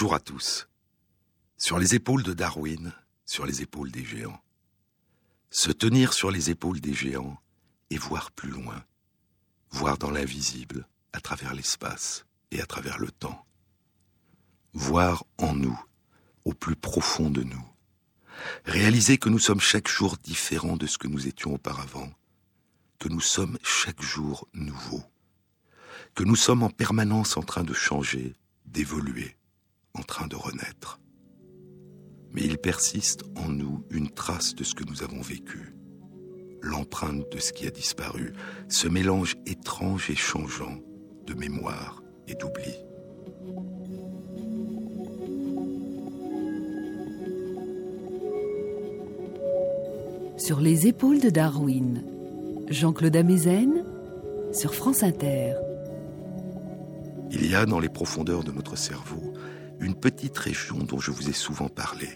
Bonjour à tous. Sur les épaules de Darwin, sur les épaules des géants. Se tenir sur les épaules des géants et voir plus loin. Voir dans l'invisible, à travers l'espace et à travers le temps. Voir en nous, au plus profond de nous. Réaliser que nous sommes chaque jour différents de ce que nous étions auparavant. Que nous sommes chaque jour nouveaux. Que nous sommes en permanence en train de changer, d'évoluer en train de renaître. Mais il persiste en nous une trace de ce que nous avons vécu, l'empreinte de ce qui a disparu, ce mélange étrange et changeant de mémoire et d'oubli. Sur les épaules de Darwin, Jean-Claude Amezen sur France Inter. Il y a dans les profondeurs de notre cerveau une petite région dont je vous ai souvent parlé.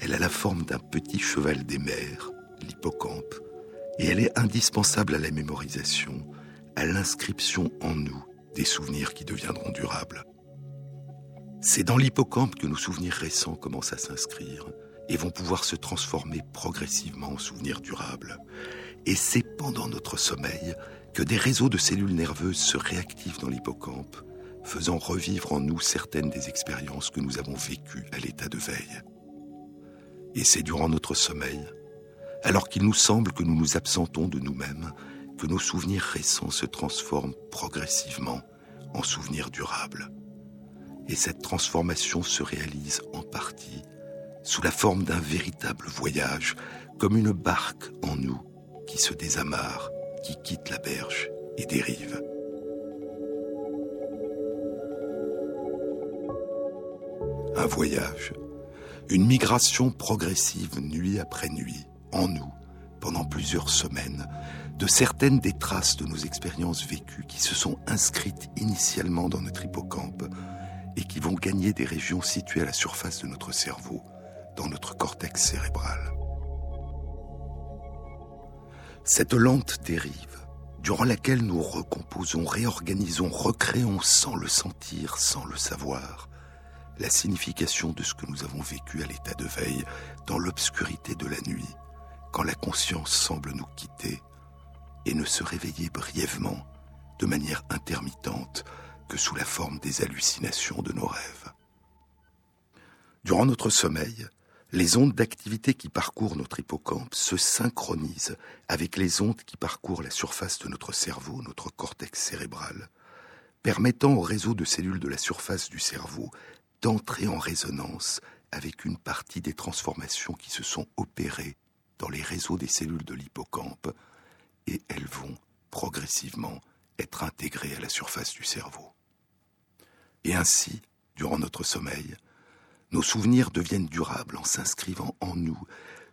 Elle a la forme d'un petit cheval des mers, l'hippocampe, et elle est indispensable à la mémorisation, à l'inscription en nous des souvenirs qui deviendront durables. C'est dans l'hippocampe que nos souvenirs récents commencent à s'inscrire et vont pouvoir se transformer progressivement en souvenirs durables. Et c'est pendant notre sommeil que des réseaux de cellules nerveuses se réactivent dans l'hippocampe faisant revivre en nous certaines des expériences que nous avons vécues à l'état de veille. Et c'est durant notre sommeil, alors qu'il nous semble que nous nous absentons de nous-mêmes, que nos souvenirs récents se transforment progressivement en souvenirs durables. Et cette transformation se réalise en partie sous la forme d'un véritable voyage, comme une barque en nous qui se désamarre, qui quitte la berge et dérive. Un voyage, une migration progressive nuit après nuit, en nous, pendant plusieurs semaines, de certaines des traces de nos expériences vécues qui se sont inscrites initialement dans notre hippocampe et qui vont gagner des régions situées à la surface de notre cerveau, dans notre cortex cérébral. Cette lente dérive, durant laquelle nous recomposons, réorganisons, recréons sans le sentir, sans le savoir, la signification de ce que nous avons vécu à l'état de veille, dans l'obscurité de la nuit, quand la conscience semble nous quitter, et ne se réveiller brièvement, de manière intermittente, que sous la forme des hallucinations de nos rêves. Durant notre sommeil, les ondes d'activité qui parcourent notre hippocampe se synchronisent avec les ondes qui parcourent la surface de notre cerveau, notre cortex cérébral, permettant au réseau de cellules de la surface du cerveau d'entrer en résonance avec une partie des transformations qui se sont opérées dans les réseaux des cellules de l'hippocampe, et elles vont progressivement être intégrées à la surface du cerveau. Et ainsi, durant notre sommeil, nos souvenirs deviennent durables en s'inscrivant en nous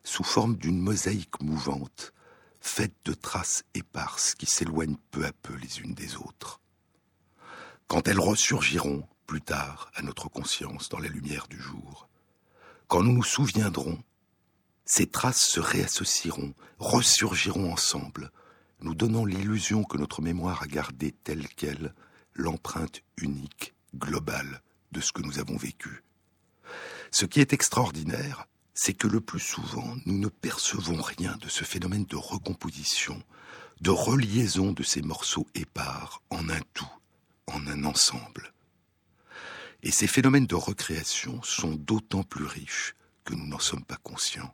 sous forme d'une mosaïque mouvante, faite de traces éparses qui s'éloignent peu à peu les unes des autres. Quand elles ressurgiront, plus tard à notre conscience dans la lumière du jour. Quand nous nous souviendrons, ces traces se réassocieront, ressurgiront ensemble, nous donnant l'illusion que notre mémoire a gardé telle qu'elle l'empreinte unique, globale de ce que nous avons vécu. Ce qui est extraordinaire, c'est que le plus souvent, nous ne percevons rien de ce phénomène de recomposition, de reliaison de ces morceaux épars en un tout, en un ensemble. Et ces phénomènes de recréation sont d'autant plus riches que nous n'en sommes pas conscients.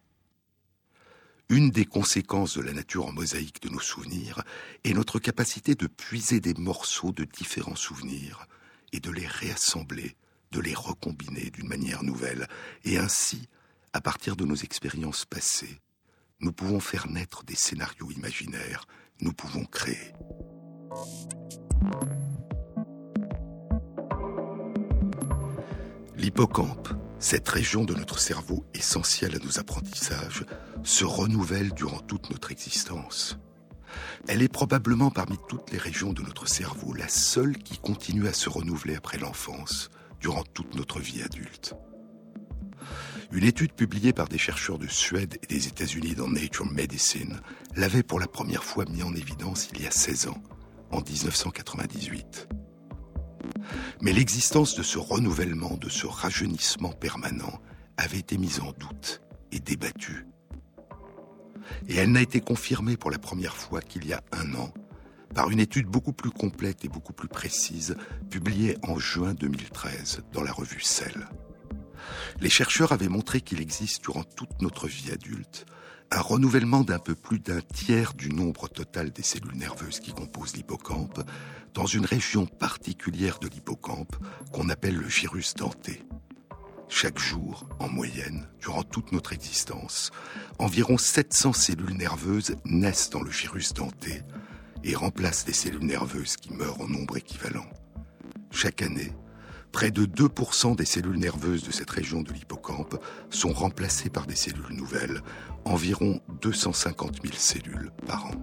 Une des conséquences de la nature en mosaïque de nos souvenirs est notre capacité de puiser des morceaux de différents souvenirs et de les réassembler, de les recombiner d'une manière nouvelle. Et ainsi, à partir de nos expériences passées, nous pouvons faire naître des scénarios imaginaires, nous pouvons créer. L'hippocampe, cette région de notre cerveau essentielle à nos apprentissages, se renouvelle durant toute notre existence. Elle est probablement parmi toutes les régions de notre cerveau la seule qui continue à se renouveler après l'enfance, durant toute notre vie adulte. Une étude publiée par des chercheurs de Suède et des États-Unis dans Nature Medicine l'avait pour la première fois mis en évidence il y a 16 ans, en 1998. Mais l'existence de ce renouvellement, de ce rajeunissement permanent, avait été mise en doute et débattue. Et elle n'a été confirmée pour la première fois qu'il y a un an par une étude beaucoup plus complète et beaucoup plus précise, publiée en juin 2013 dans la revue Cell. Les chercheurs avaient montré qu'il existe durant toute notre vie adulte un renouvellement d'un peu plus d'un tiers du nombre total des cellules nerveuses qui composent l'hippocampe dans une région particulière de l'hippocampe qu'on appelle le gyrus denté. Chaque jour, en moyenne, durant toute notre existence, environ 700 cellules nerveuses naissent dans le gyrus denté et remplacent les cellules nerveuses qui meurent en nombre équivalent. Chaque année, près de 2% des cellules nerveuses de cette région de l'hippocampe sont remplacées par des cellules nouvelles, environ 250 000 cellules par an.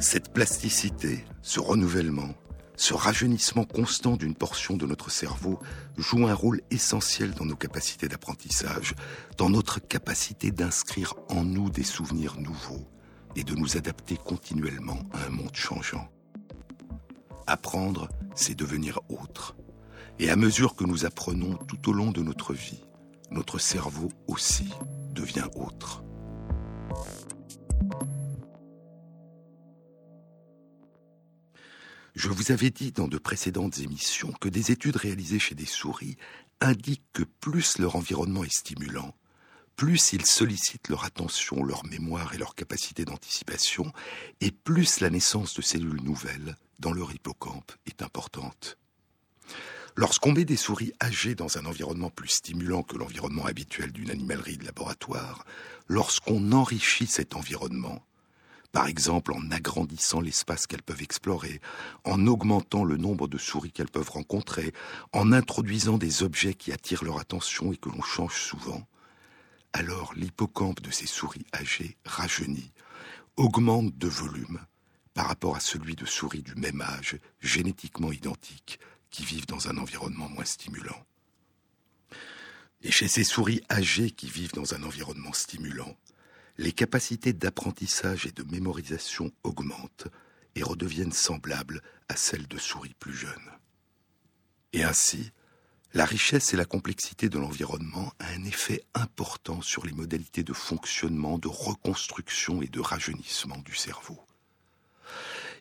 Cette plasticité, ce renouvellement, ce rajeunissement constant d'une portion de notre cerveau joue un rôle essentiel dans nos capacités d'apprentissage, dans notre capacité d'inscrire en nous des souvenirs nouveaux et de nous adapter continuellement à un monde changeant. Apprendre, c'est devenir autre. Et à mesure que nous apprenons tout au long de notre vie, notre cerveau aussi devient autre. Je vous avais dit dans de précédentes émissions que des études réalisées chez des souris indiquent que plus leur environnement est stimulant, plus ils sollicitent leur attention, leur mémoire et leur capacité d'anticipation, et plus la naissance de cellules nouvelles dans leur hippocampe est importante. Lorsqu'on met des souris âgées dans un environnement plus stimulant que l'environnement habituel d'une animalerie de laboratoire, lorsqu'on enrichit cet environnement, par exemple en agrandissant l'espace qu'elles peuvent explorer, en augmentant le nombre de souris qu'elles peuvent rencontrer, en introduisant des objets qui attirent leur attention et que l'on change souvent, alors l'hippocampe de ces souris âgées rajeunit, augmente de volume par rapport à celui de souris du même âge, génétiquement identiques, qui vivent dans un environnement moins stimulant. Et chez ces souris âgées qui vivent dans un environnement stimulant, les capacités d'apprentissage et de mémorisation augmentent et redeviennent semblables à celles de souris plus jeunes. Et ainsi, la richesse et la complexité de l'environnement a un effet important sur les modalités de fonctionnement, de reconstruction et de rajeunissement du cerveau.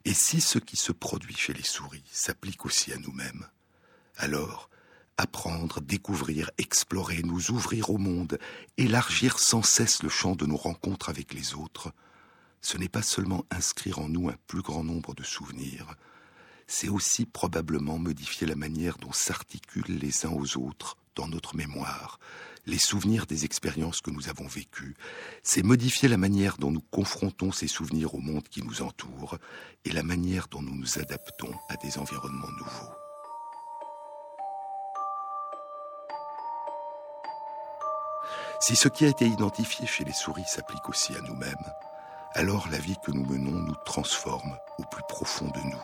Et si ce qui se produit chez les souris s'applique aussi à nous-mêmes, alors apprendre, découvrir, explorer, nous ouvrir au monde, élargir sans cesse le champ de nos rencontres avec les autres, ce n'est pas seulement inscrire en nous un plus grand nombre de souvenirs, c'est aussi probablement modifier la manière dont s'articulent les uns aux autres dans notre mémoire, les souvenirs des expériences que nous avons vécues, c'est modifier la manière dont nous confrontons ces souvenirs au monde qui nous entoure et la manière dont nous nous adaptons à des environnements nouveaux. Si ce qui a été identifié chez les souris s'applique aussi à nous-mêmes, alors la vie que nous menons nous transforme au plus profond de nous.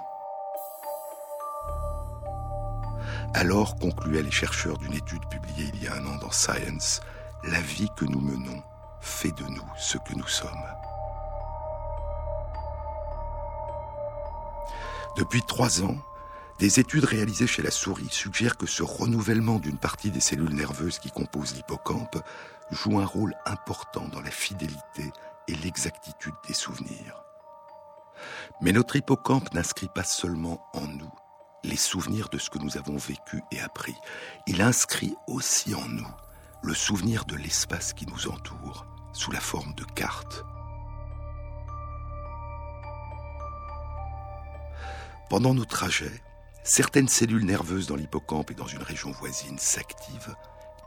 Alors, concluaient les chercheurs d'une étude publiée il y a un an dans Science, la vie que nous menons fait de nous ce que nous sommes. Depuis trois ans, des études réalisées chez la souris suggèrent que ce renouvellement d'une partie des cellules nerveuses qui composent l'hippocampe joue un rôle important dans la fidélité et l'exactitude des souvenirs. Mais notre hippocampe n'inscrit pas seulement en nous les souvenirs de ce que nous avons vécu et appris. Il inscrit aussi en nous le souvenir de l'espace qui nous entoure sous la forme de cartes. Pendant nos trajets, certaines cellules nerveuses dans l'hippocampe et dans une région voisine s'activent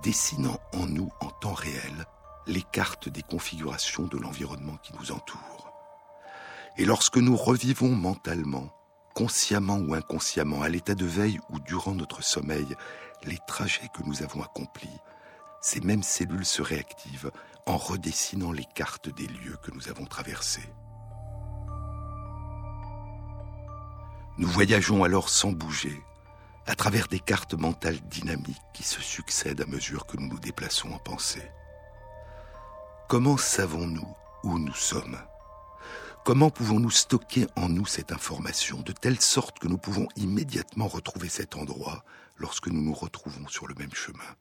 dessinant en nous en temps réel les cartes des configurations de l'environnement qui nous entoure. Et lorsque nous revivons mentalement, consciemment ou inconsciemment, à l'état de veille ou durant notre sommeil, les trajets que nous avons accomplis, ces mêmes cellules se réactivent en redessinant les cartes des lieux que nous avons traversés. Nous voyageons alors sans bouger, à travers des cartes mentales dynamiques qui se succèdent à mesure que nous nous déplaçons en pensée. Comment savons-nous où nous sommes? Comment pouvons-nous stocker en nous cette information de telle sorte que nous pouvons immédiatement retrouver cet endroit lorsque nous nous retrouvons sur le même chemin?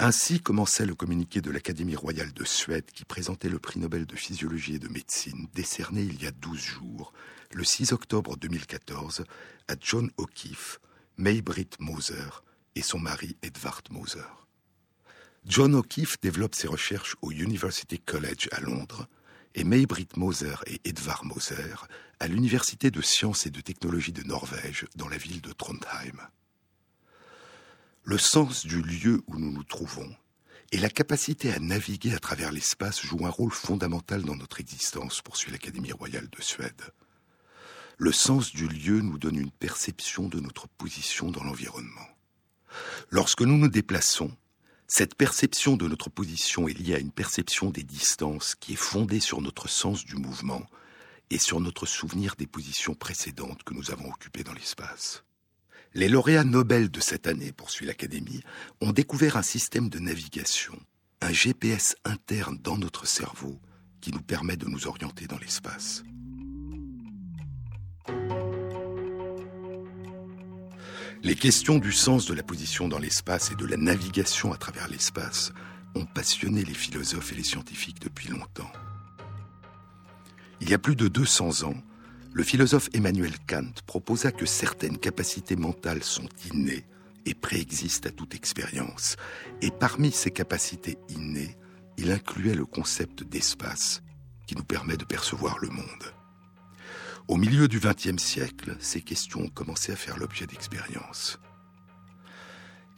Ainsi commençait le communiqué de l'Académie royale de Suède qui présentait le prix Nobel de physiologie et de médecine décerné il y a 12 jours, le 6 octobre 2014, à John O'Keefe, May-Britt Moser et son mari Edvard Moser. John O'Keefe développe ses recherches au University College à Londres et May-Britt Moser et Edvard Moser à l'Université de sciences et de technologie de Norvège dans la ville de Trondheim. Le sens du lieu où nous nous trouvons et la capacité à naviguer à travers l'espace jouent un rôle fondamental dans notre existence, poursuit l'Académie royale de Suède. Le sens du lieu nous donne une perception de notre position dans l'environnement. Lorsque nous nous déplaçons, cette perception de notre position est liée à une perception des distances qui est fondée sur notre sens du mouvement et sur notre souvenir des positions précédentes que nous avons occupées dans l'espace. Les lauréats Nobel de cette année, poursuit l'Académie, ont découvert un système de navigation, un GPS interne dans notre cerveau qui nous permet de nous orienter dans l'espace. Les questions du sens de la position dans l'espace et de la navigation à travers l'espace ont passionné les philosophes et les scientifiques depuis longtemps. Il y a plus de 200 ans, le philosophe Emmanuel Kant proposa que certaines capacités mentales sont innées et préexistent à toute expérience. Et parmi ces capacités innées, il incluait le concept d'espace qui nous permet de percevoir le monde. Au milieu du XXe siècle, ces questions ont commencé à faire l'objet d'expériences.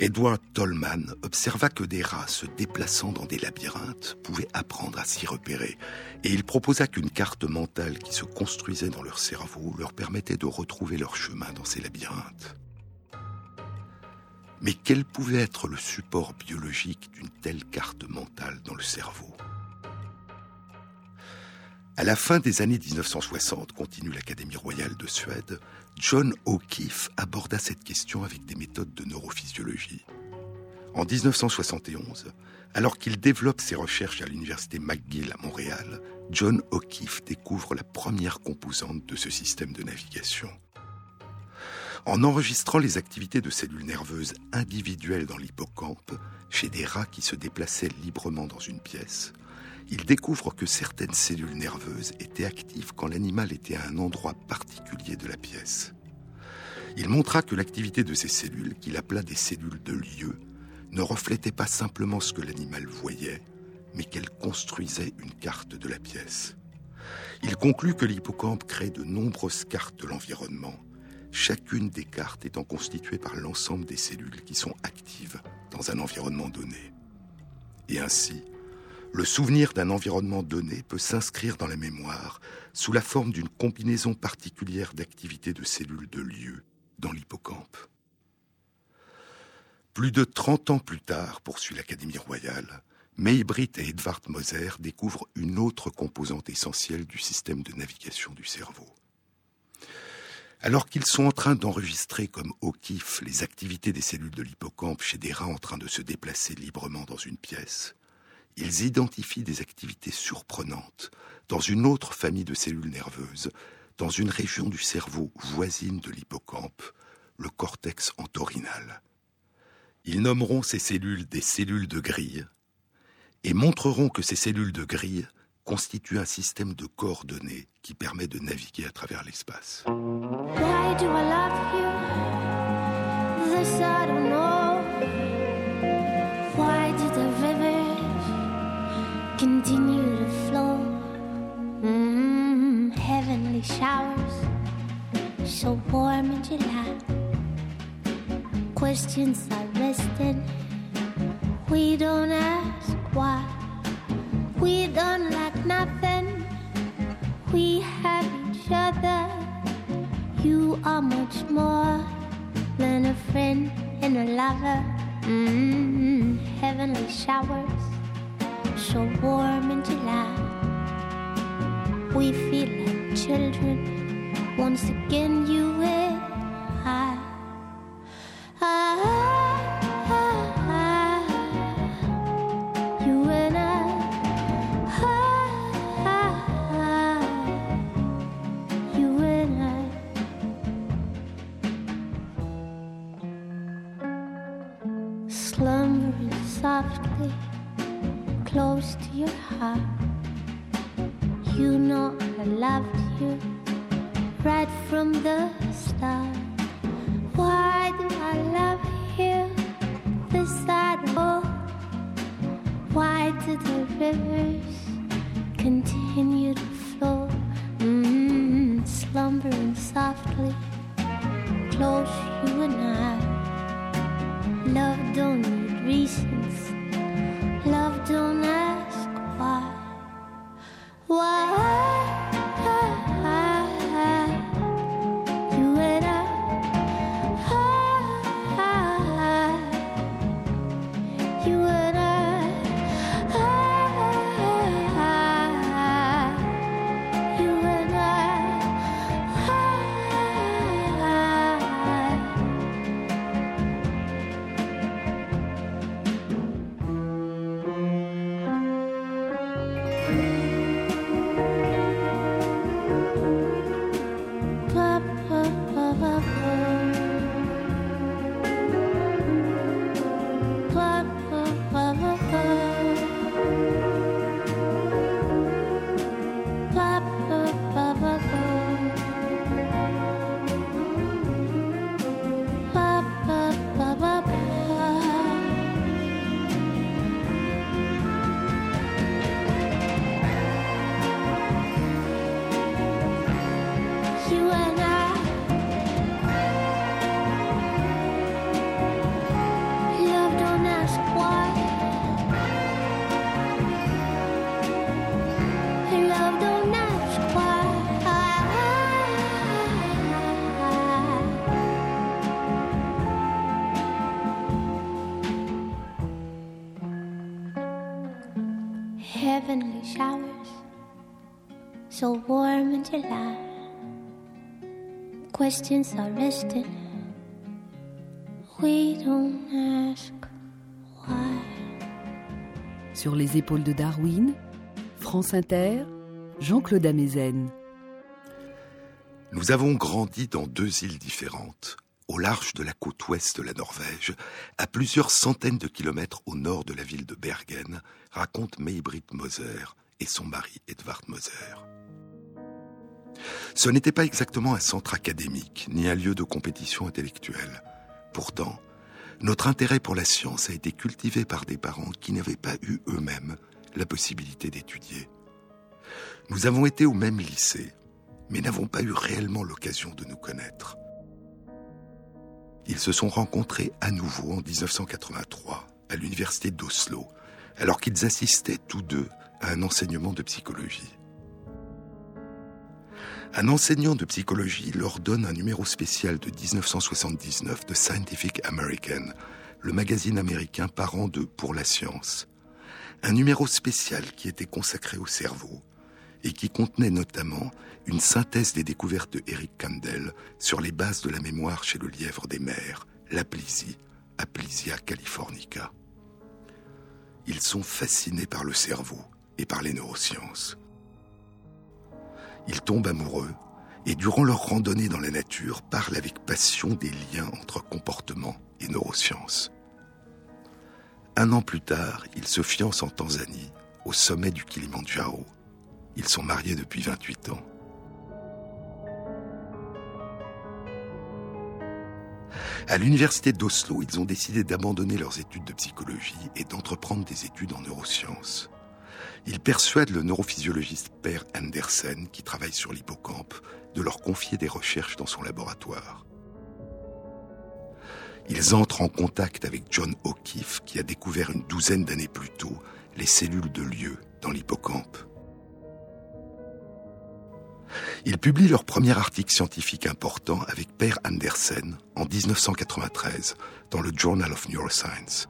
Edward Tolman observa que des rats se déplaçant dans des labyrinthes pouvaient apprendre à s'y repérer, et il proposa qu'une carte mentale qui se construisait dans leur cerveau leur permettait de retrouver leur chemin dans ces labyrinthes. Mais quel pouvait être le support biologique d'une telle carte mentale dans le cerveau? À la fin des années 1960, continue l'Académie royale de Suède, John O'Keefe aborda cette question avec des méthodes de neurophysiologie. En 1971, alors qu'il développe ses recherches à l'université McGill à Montréal, John O'Keefe découvre la première composante de ce système de navigation. En enregistrant les activités de cellules nerveuses individuelles dans l'hippocampe, chez des rats qui se déplaçaient librement dans une pièce, il découvre que certaines cellules nerveuses étaient actives quand l'animal était à un endroit particulier de la pièce. Il montra que l'activité de ces cellules, qu'il appela des cellules de lieu, ne reflétait pas simplement ce que l'animal voyait, mais qu'elle construisait une carte de la pièce. Il conclut que l'hippocampe crée de nombreuses cartes de l'environnement, chacune des cartes étant constituée par l'ensemble des cellules qui sont actives dans un environnement donné. Et ainsi, le souvenir d'un environnement donné peut s'inscrire dans la mémoire sous la forme d'une combinaison particulière d'activités de cellules de lieu dans l'hippocampe. Plus de 30 ans plus tard, poursuit l'Académie royale, Maybrit et Edvard Moser découvrent une autre composante essentielle du système de navigation du cerveau. Alors qu'ils sont en train d'enregistrer comme au kiff les activités des cellules de l'hippocampe chez des rats en train de se déplacer librement dans une pièce, ils identifient des activités surprenantes dans une autre famille de cellules nerveuses, dans une région du cerveau voisine de l'hippocampe, le cortex entorhinal. Ils nommeront ces cellules des cellules de grille et montreront que ces cellules de grille constituent un système de coordonnées qui permet de naviguer à travers l'espace. So warm in July. Questions are resting. We don't ask why. We don't lack nothing. We have each other. You are much more than a friend and a lover. Mm, heavenly showers so warm in July. We feel like children once again, you close so warm in July. Questions are resting. We don't ask why. Sur les épaules de Darwin, France Inter, Jean-Claude Amezen. Nous avons grandi dans deux îles différentes, au large de la côte ouest de la Norvège, à plusieurs centaines de kilomètres au nord de la ville de Bergen, raconte May-Britt Moser et son mari Edvard Moser. Ce n'était pas exactement un centre académique, ni un lieu de compétition intellectuelle. Pourtant, notre intérêt pour la science a été cultivé par des parents qui n'avaient pas eu eux-mêmes la possibilité d'étudier. Nous avons été au même lycée, mais n'avons pas eu réellement l'occasion de nous connaître. Ils se sont rencontrés à nouveau en 1983 à l'université d'Oslo, alors qu'ils assistaient tous deux à un enseignement de psychologie. Un enseignant de psychologie leur donne un numéro spécial de 1979 de Scientific American, le magazine américain parent de Pour la science. Un numéro spécial qui était consacré au cerveau et qui contenait notamment une synthèse des découvertes de Eric Kandel sur les bases de la mémoire chez le lièvre des mers, l'aplysie, Aplysia californica. Ils sont fascinés par le cerveau et par les neurosciences. Ils tombent amoureux et durant leur randonnée dans la nature parlent avec passion des liens entre comportement et neurosciences. Un an plus tard, ils se fiancent en Tanzanie, au sommet du Kilimandjaro. Ils sont mariés depuis 28 ans. À l'université d'Oslo, ils ont décidé d'abandonner leurs études de psychologie et d'entreprendre des études en neurosciences. Ils persuadent le neurophysiologiste Per Andersen, qui travaille sur l'hippocampe, de leur confier des recherches dans son laboratoire. Ils entrent en contact avec John O'Keefe, qui a découvert une douzaine d'années plus tôt les cellules de lieu dans l'hippocampe. Ils publient leur premier article scientifique important avec Per Andersen en 1993 dans le Journal of Neuroscience.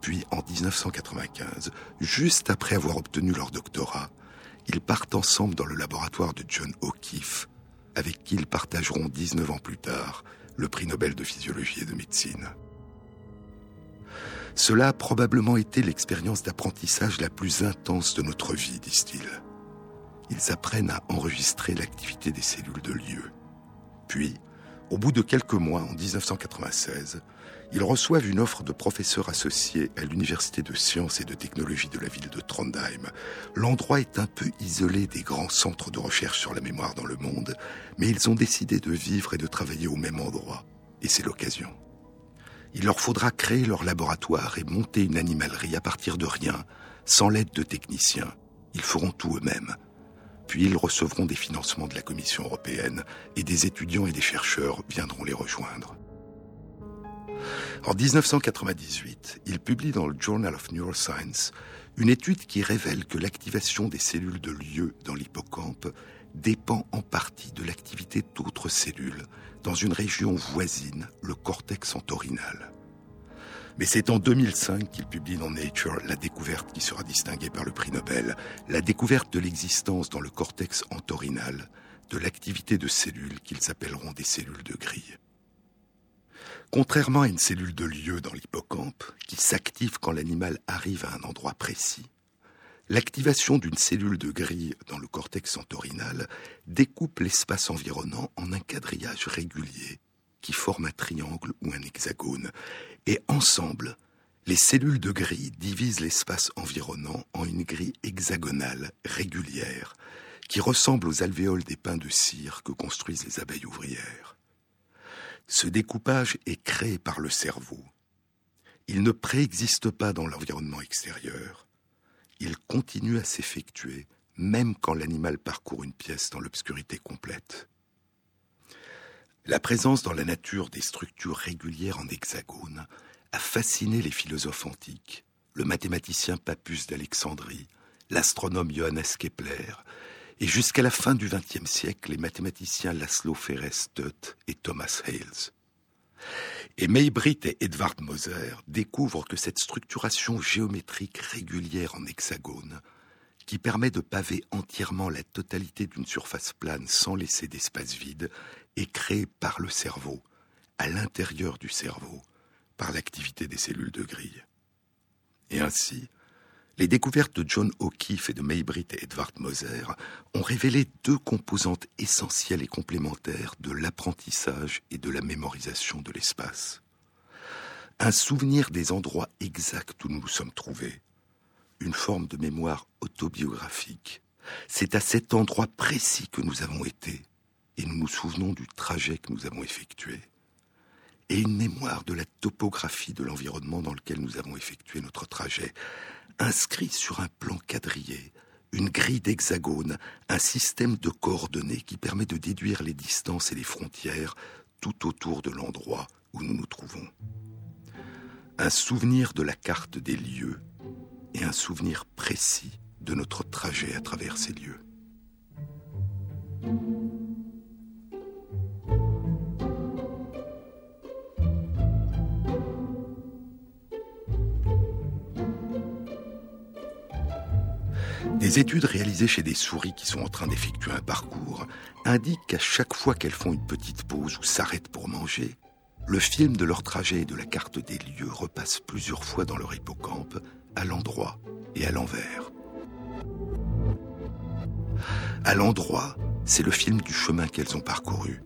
Puis en 1995, juste après avoir obtenu leur doctorat, ils partent ensemble dans le laboratoire de John O'Keefe, avec qui ils partageront 19 ans plus tard le prix Nobel de physiologie et de médecine. Cela a probablement été l'expérience d'apprentissage la plus intense de notre vie, disent-ils. Ils apprennent à enregistrer l'activité des cellules de lieu. Puis, au bout de quelques mois, en 1996, ils reçoivent une offre de professeur associé à l'Université de sciences et de technologie de la ville de Trondheim. L'endroit est un peu isolé des grands centres de recherche sur la mémoire dans le monde, mais ils ont décidé de vivre et de travailler au même endroit. Et c'est l'occasion. Il leur faudra créer leur laboratoire et monter une animalerie à partir de rien, sans l'aide de techniciens. Ils feront tout eux-mêmes. Puis ils recevront des financements de la Commission européenne et des étudiants et des chercheurs viendront les rejoindre. En 1998, il publie dans le Journal of Neuroscience une étude qui révèle que l'activation des cellules de lieu dans l'hippocampe dépend en partie de l'activité d'autres cellules dans une région voisine, le cortex entorhinal. Mais c'est en 2005 qu'il publie dans Nature la découverte qui sera distinguée par le prix Nobel, la découverte de l'existence dans le cortex entorhinal de l'activité de cellules qu'ils appelleront des cellules de grille. Contrairement à une cellule de lieu dans l'hippocampe, qui s'active quand l'animal arrive à un endroit précis, l'activation d'une cellule de grille dans le cortex entorhinal découpe l'espace environnant en un quadrillage régulier qui forme un triangle ou un hexagone. Et ensemble, les cellules de grille divisent l'espace environnant en une grille hexagonale régulière qui ressemble aux alvéoles des pins de cire que construisent les abeilles ouvrières. Ce découpage est créé par le cerveau. Il ne préexiste pas dans l'environnement extérieur. Il continue à s'effectuer même quand l'animal parcourt une pièce dans l'obscurité complète. La présence dans la nature des structures régulières en hexagone a fasciné les philosophes antiques, le mathématicien Papus d'Alexandrie, l'astronome Johannes Kepler, et jusqu'à la fin du XXe siècle, les mathématiciens Laszlo Feres Tutt et Thomas Hales. Et Maybrit et Edvard Moser découvrent que cette structuration géométrique régulière en hexagone, qui permet de paver entièrement la totalité d'une surface plane sans laisser d'espace vide, est créée par le cerveau, à l'intérieur du cerveau, par l'activité des cellules de grille. Et ainsi, les découvertes de John O'Keefe et de Maybrit et Edvard Moser ont révélé deux composantes essentielles et complémentaires de l'apprentissage et de la mémorisation de l'espace. Un souvenir des endroits exacts où nous nous sommes trouvés, une forme de mémoire autobiographique. C'est à cet endroit précis que nous avons été, et nous nous souvenons du trajet que nous avons effectué. Et une mémoire de la topographie de l'environnement dans lequel nous avons effectué notre trajet, inscrit sur un plan quadrillé, une grille d'hexagone, un système de coordonnées qui permet de déduire les distances et les frontières tout autour de l'endroit où nous nous trouvons. Un souvenir de la carte des lieux et un souvenir précis de notre trajet à travers ces lieux. Des études réalisées chez des souris qui sont en train d'effectuer un parcours indiquent qu'à chaque fois qu'elles font une petite pause ou s'arrêtent pour manger, le film de leur trajet et de la carte des lieux repasse plusieurs fois dans leur hippocampe, à l'endroit et à l'envers. À l'endroit, c'est le film du chemin qu'elles ont parcouru.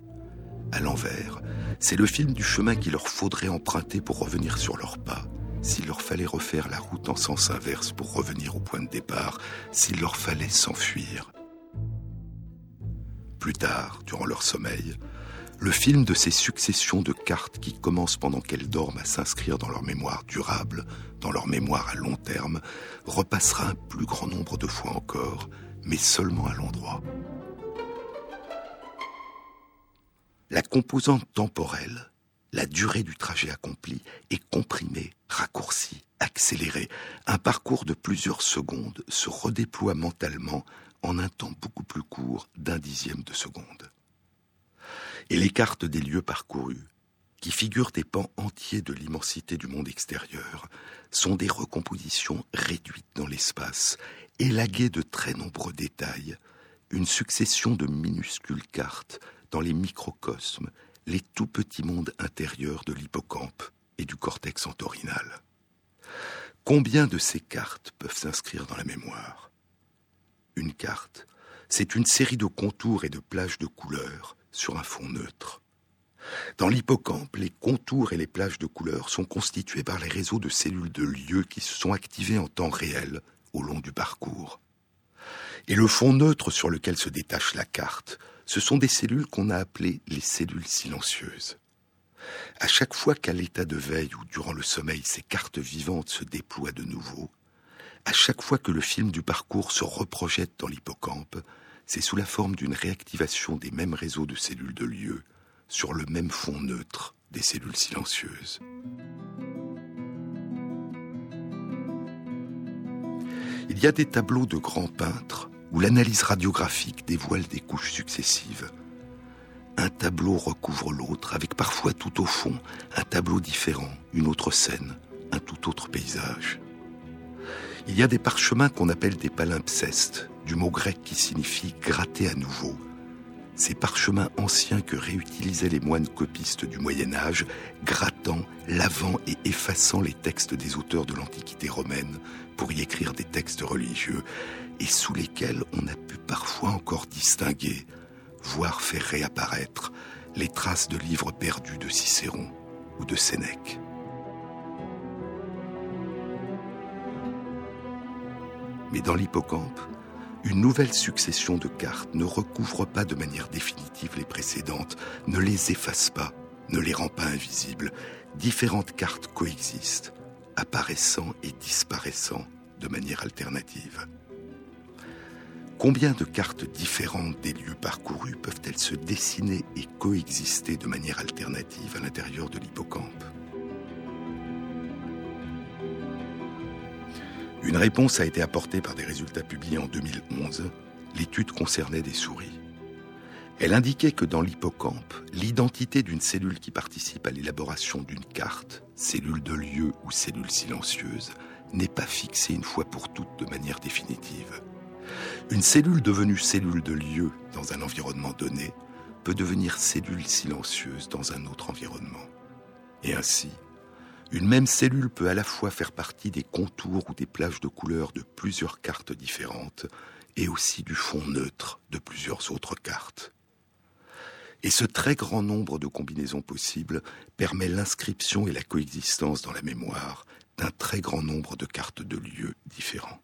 À l'envers, c'est le film du chemin qu'il leur faudrait emprunter pour revenir sur leurs pas s'il leur fallait refaire la route en sens inverse pour revenir au point de départ, s'il leur fallait s'enfuir. Plus tard, durant leur sommeil, le film de ces successions de cartes qui commencent pendant qu'elles dorment à s'inscrire dans leur mémoire durable, dans leur mémoire à long terme, repassera un plus grand nombre de fois encore, mais seulement à l'endroit. La composante temporelle la durée du trajet accompli est comprimée, raccourcie, accélérée. Un parcours de plusieurs secondes se redéploie mentalement en un temps beaucoup plus court d'un dixième de seconde. Et les cartes des lieux parcourus, qui figurent des pans entiers de l'immensité du monde extérieur, sont des recompositions réduites dans l'espace, élaguées de très nombreux détails, une succession de minuscules cartes dans les microcosmes les tout petits mondes intérieurs de l'hippocampe et du cortex entorhinal. Combien de ces cartes peuvent s'inscrire dans la mémoire? Une carte, c'est une série de contours et de plages de couleurs sur un fond neutre. Dans l'hippocampe, les contours et les plages de couleurs sont constitués par les réseaux de cellules de lieu qui se sont activés en temps réel au long du parcours. Et le fond neutre sur lequel se détache la carte, ce sont des cellules qu'on a appelées les cellules silencieuses. À chaque fois qu'à l'état de veille ou durant le sommeil, ces cartes vivantes se déploient de nouveau, à chaque fois que le film du parcours se reprojette dans l'hippocampe, c'est sous la forme d'une réactivation des mêmes réseaux de cellules de lieu sur le même fond neutre des cellules silencieuses. Il y a des tableaux de grands peintres où l'analyse radiographique dévoile des couches successives. Un tableau recouvre l'autre, avec parfois tout au fond un tableau différent, une autre scène, un tout autre paysage. Il y a des parchemins qu'on appelle des palimpsestes, du mot grec qui signifie gratter à nouveau, ces parchemins anciens que réutilisaient les moines copistes du Moyen Âge, grattant, lavant et effaçant les textes des auteurs de l'Antiquité romaine pour y écrire des textes religieux, et sous lesquels on a pu parfois encore distinguer, voire faire réapparaître, les traces de livres perdus de Cicéron ou de Sénèque. Mais dans l'hippocampe, une nouvelle succession de cartes ne recouvre pas de manière définitive les précédentes, ne les efface pas, ne les rend pas invisibles. Différentes cartes coexistent, apparaissant et disparaissant de manière alternative. Combien de cartes différentes des lieux parcourus peuvent-elles se dessiner et coexister de manière alternative à l'intérieur de l'hippocampe? Une réponse a été apportée par des résultats publiés en 2011. L'étude concernait des souris. Elle indiquait que dans l'hippocampe, l'identité d'une cellule qui participe à l'élaboration d'une carte, cellule de lieu ou cellule silencieuse, n'est pas fixée une fois pour toutes de manière définitive. Une cellule devenue cellule de lieu dans un environnement donné peut devenir cellule silencieuse dans un autre environnement. Et ainsi, une même cellule peut à la fois faire partie des contours ou des plages de couleurs de plusieurs cartes différentes et aussi du fond neutre de plusieurs autres cartes. Et ce très grand nombre de combinaisons possibles permet l'inscription et la coexistence dans la mémoire d'un très grand nombre de cartes de lieux différents.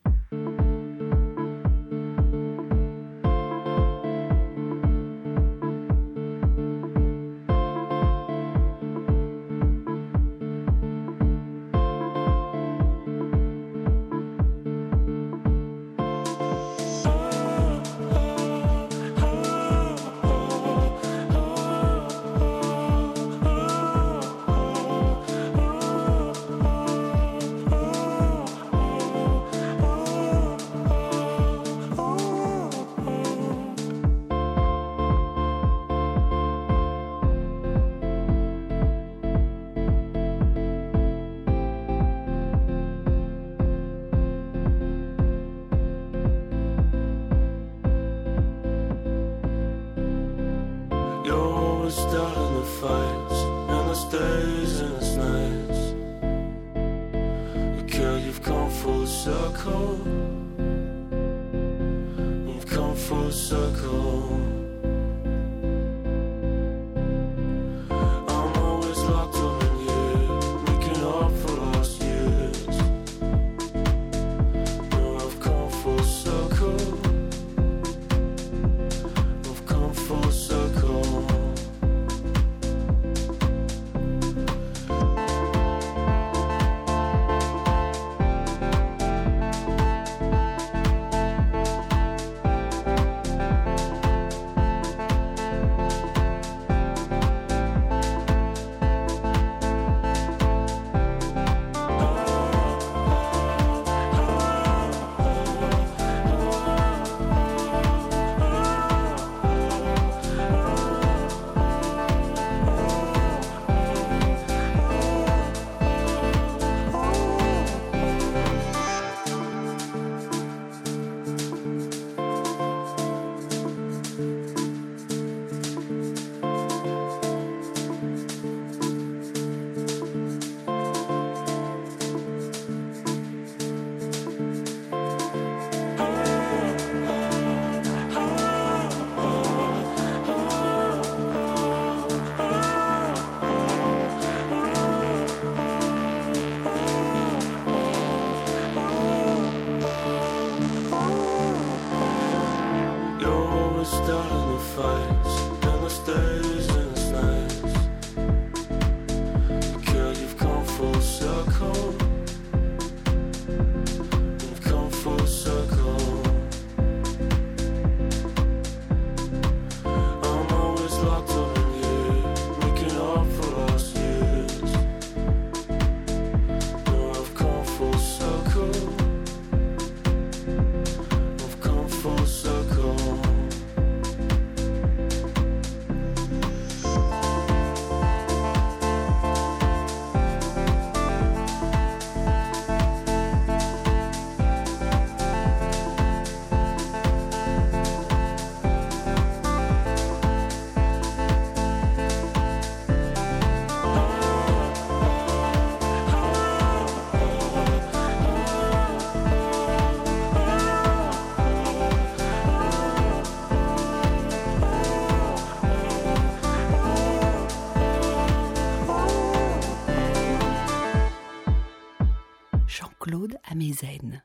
Amezen.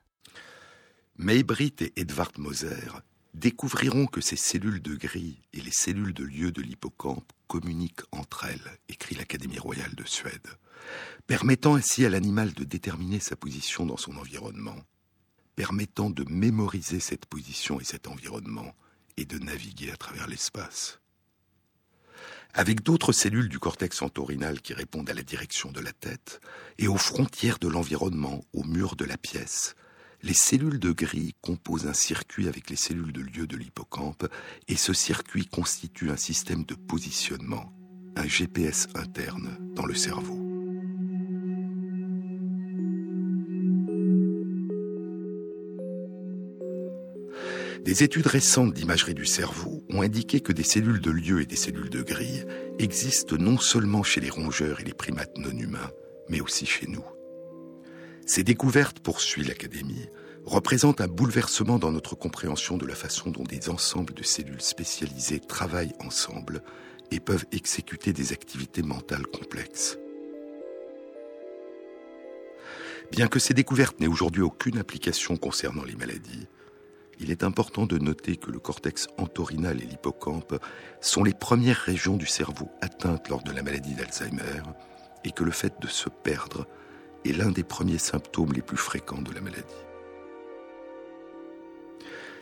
Maybrit et Edvard Moser découvriront que ces cellules de gris et les cellules de lieu de l'hippocampe communiquent entre elles, écrit l'Académie royale de Suède, permettant ainsi à l'animal de déterminer sa position dans son environnement, permettant de mémoriser cette position et cet environnement et de naviguer à travers l'espace. Avec d'autres cellules du cortex entorhinal qui répondent à la direction de la tête et aux frontières de l'environnement, au mur de la pièce, les cellules de gris composent un circuit avec les cellules de lieu de l'hippocampe et ce circuit constitue un système de positionnement, un GPS interne dans le cerveau. Des études récentes d'imagerie du cerveau ont indiqué que des cellules de lieu et des cellules de grille existent non seulement chez les rongeurs et les primates non humains, mais aussi chez nous. Ces découvertes, poursuit l'Académie, représentent un bouleversement dans notre compréhension de la façon dont des ensembles de cellules spécialisées travaillent ensemble et peuvent exécuter des activités mentales complexes. Bien que ces découvertes n'aient aujourd'hui aucune application concernant les maladies, il est important de noter que le cortex entorhinal et l'hippocampe sont les premières régions du cerveau atteintes lors de la maladie d'Alzheimer et que le fait de se perdre est l'un des premiers symptômes les plus fréquents de la maladie.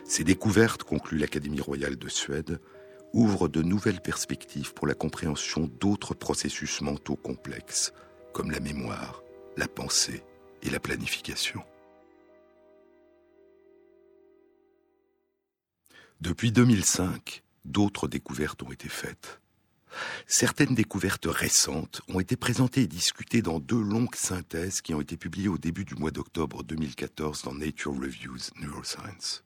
Ces découvertes, conclut l'Académie royale de Suède, ouvrent de nouvelles perspectives pour la compréhension d'autres processus mentaux complexes, comme la mémoire, la pensée et la planification. Depuis 2005, d'autres découvertes ont été faites. Certaines découvertes récentes ont été présentées et discutées dans deux longues synthèses qui ont été publiées au début du mois d'octobre 2014 dans Nature Reviews Neuroscience.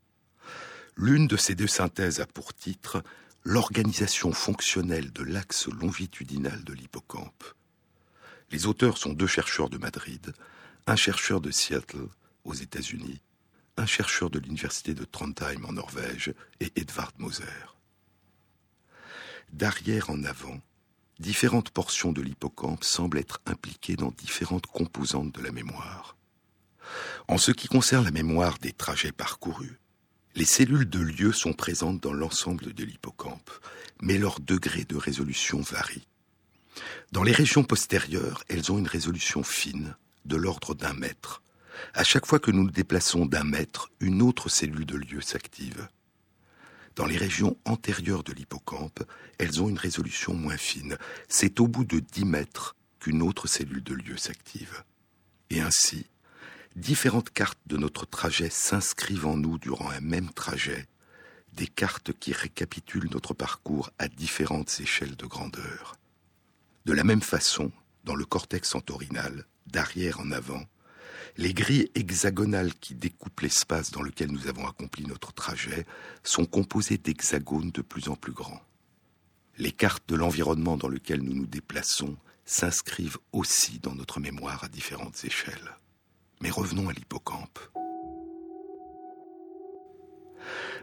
L'une de ces deux synthèses a pour titre L'organisation fonctionnelle de l'axe longitudinal de l'hippocampe. Les auteurs sont deux chercheurs de Madrid, un chercheur de Seattle aux États-Unis un chercheur de l'université de Trondheim en Norvège et Edvard Moser. D'arrière en avant, différentes portions de l'hippocampe semblent être impliquées dans différentes composantes de la mémoire. En ce qui concerne la mémoire des trajets parcourus, les cellules de lieu sont présentes dans l'ensemble de l'hippocampe, mais leur degré de résolution varie. Dans les régions postérieures, elles ont une résolution fine, de l'ordre d'un mètre, à chaque fois que nous nous déplaçons d'un mètre, une autre cellule de lieu s'active. Dans les régions antérieures de l'hippocampe, elles ont une résolution moins fine. C'est au bout de 10 mètres qu'une autre cellule de lieu s'active. Et ainsi, différentes cartes de notre trajet s'inscrivent en nous durant un même trajet, des cartes qui récapitulent notre parcours à différentes échelles de grandeur. De la même façon, dans le cortex entorhinal, d'arrière en avant, les grilles hexagonales qui découpent l'espace dans lequel nous avons accompli notre trajet sont composées d'hexagones de plus en plus grands. Les cartes de l'environnement dans lequel nous nous déplaçons s'inscrivent aussi dans notre mémoire à différentes échelles. Mais revenons à l'hippocampe.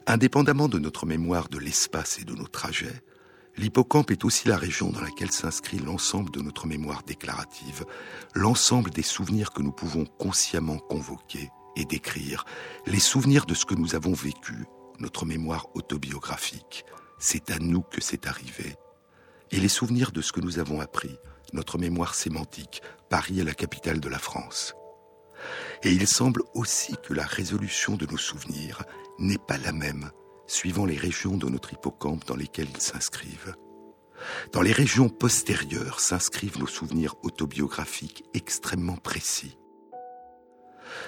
Indépendamment de notre mémoire de l'espace et de nos trajets, L'hippocampe est aussi la région dans laquelle s'inscrit l'ensemble de notre mémoire déclarative, l'ensemble des souvenirs que nous pouvons consciemment convoquer et décrire, les souvenirs de ce que nous avons vécu, notre mémoire autobiographique, c'est à nous que c'est arrivé, et les souvenirs de ce que nous avons appris, notre mémoire sémantique, Paris est la capitale de la France. Et il semble aussi que la résolution de nos souvenirs n'est pas la même suivant les régions de notre hippocampe dans lesquelles ils s'inscrivent. Dans les régions postérieures s'inscrivent nos souvenirs autobiographiques extrêmement précis.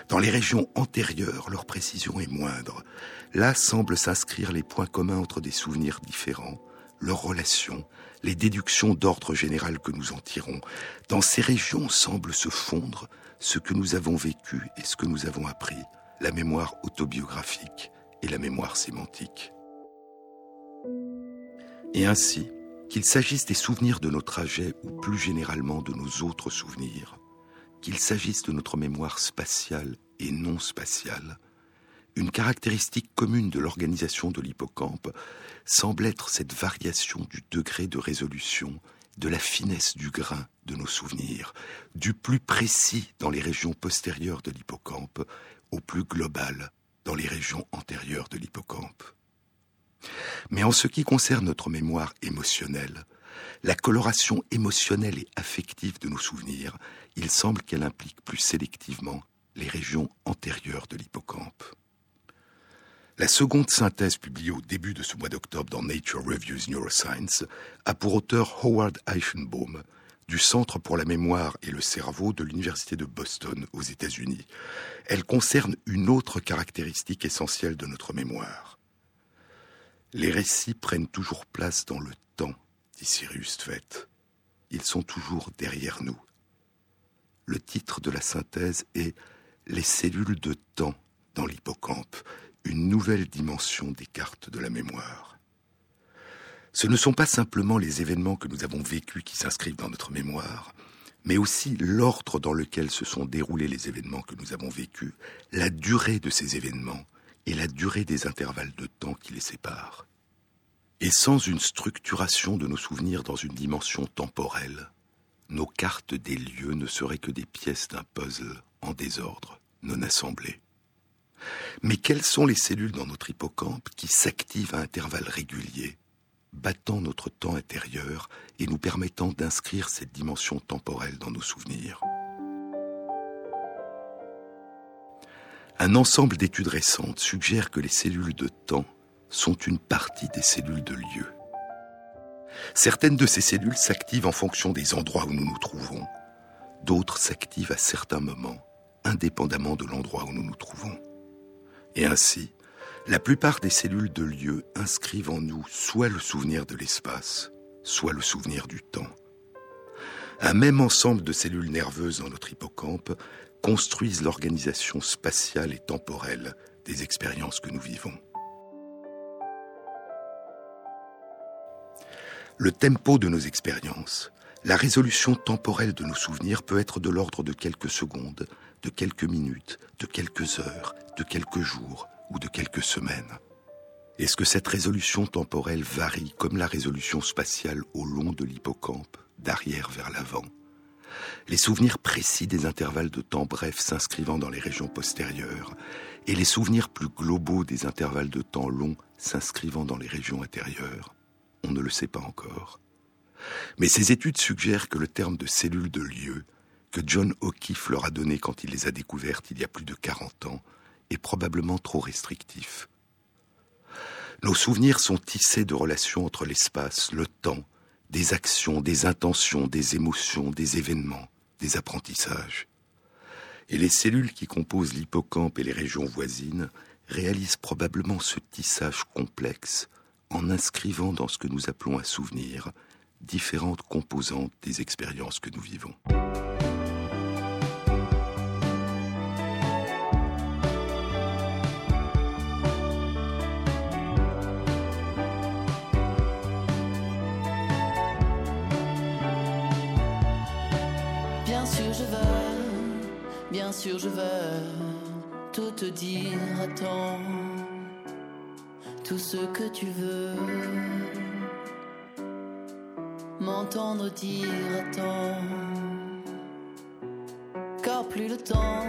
Dans les régions antérieures, leur précision est moindre. Là semblent s'inscrire les points communs entre des souvenirs différents, leurs relations, les déductions d'ordre général que nous en tirons. Dans ces régions semble se fondre ce que nous avons vécu et ce que nous avons appris, la mémoire autobiographique et la mémoire sémantique. Et ainsi, qu'il s'agisse des souvenirs de nos trajets ou plus généralement de nos autres souvenirs, qu'il s'agisse de notre mémoire spatiale et non spatiale, une caractéristique commune de l'organisation de l'hippocampe semble être cette variation du degré de résolution de la finesse du grain de nos souvenirs, du plus précis dans les régions postérieures de l'hippocampe au plus global dans les régions antérieures de l'hippocampe. Mais en ce qui concerne notre mémoire émotionnelle, la coloration émotionnelle et affective de nos souvenirs, il semble qu'elle implique plus sélectivement les régions antérieures de l'hippocampe. La seconde synthèse publiée au début de ce mois d'octobre dans Nature Reviews Neuroscience a pour auteur Howard Eichenbaum du Centre pour la mémoire et le cerveau de l'Université de Boston aux États-Unis. Elle concerne une autre caractéristique essentielle de notre mémoire. Les récits prennent toujours place dans le temps, dit Cyrus Tvet. Ils sont toujours derrière nous. Le titre de la synthèse est Les cellules de temps dans l'hippocampe, une nouvelle dimension des cartes de la mémoire. Ce ne sont pas simplement les événements que nous avons vécus qui s'inscrivent dans notre mémoire, mais aussi l'ordre dans lequel se sont déroulés les événements que nous avons vécus, la durée de ces événements et la durée des intervalles de temps qui les séparent. Et sans une structuration de nos souvenirs dans une dimension temporelle, nos cartes des lieux ne seraient que des pièces d'un puzzle en désordre, non assemblées. Mais quelles sont les cellules dans notre hippocampe qui s'activent à intervalles réguliers, battant notre temps intérieur et nous permettant d'inscrire cette dimension temporelle dans nos souvenirs Un ensemble d'études récentes suggère que les cellules de temps sont une partie des cellules de lieu. Certaines de ces cellules s'activent en fonction des endroits où nous nous trouvons, d'autres s'activent à certains moments, indépendamment de l'endroit où nous nous trouvons. Et ainsi, la plupart des cellules de lieu inscrivent en nous soit le souvenir de l'espace, soit le souvenir du temps. Un même ensemble de cellules nerveuses dans notre hippocampe construisent l'organisation spatiale et temporelle des expériences que nous vivons. Le tempo de nos expériences, la résolution temporelle de nos souvenirs peut être de l'ordre de quelques secondes, de quelques minutes, de quelques heures, de quelques jours de quelques semaines Est-ce que cette résolution temporelle varie comme la résolution spatiale au long de l'hippocampe, d'arrière vers l'avant? Les souvenirs précis des intervalles de temps brefs s'inscrivant dans les régions postérieures et les souvenirs plus globaux des intervalles de temps longs s'inscrivant dans les régions intérieures On ne le sait pas encore. Mais ces études suggèrent que le terme de cellule de lieu que John O'Keefe leur a donné quand il les a découvertes il y a plus de 40 ans probablement trop restrictif. Nos souvenirs sont tissés de relations entre l'espace, le temps, des actions, des intentions, des émotions, des événements, des apprentissages. Et les cellules qui composent l'hippocampe et les régions voisines réalisent probablement ce tissage complexe en inscrivant dans ce que nous appelons un souvenir différentes composantes des expériences que nous vivons. Je veux tout te dire temps, tout ce que tu veux. M'entendre dire temps, car plus le temps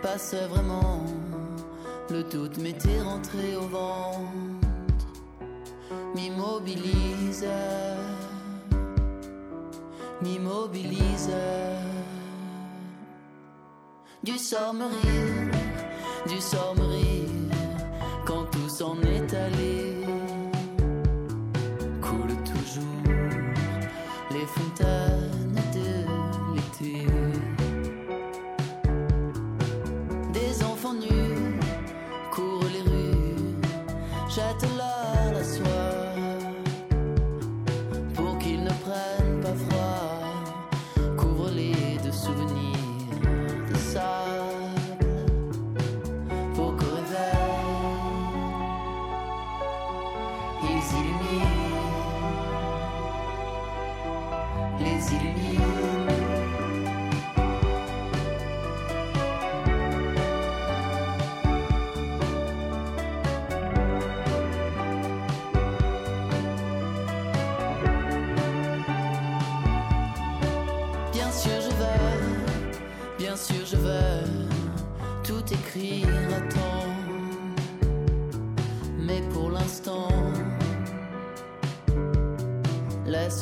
passe vraiment, le doute m'était rentré au ventre, m'immobilise, m'immobilise du sort me rire, du sort me rire, quand tout s'en est allé. Coule toujours les fontaines de l'été.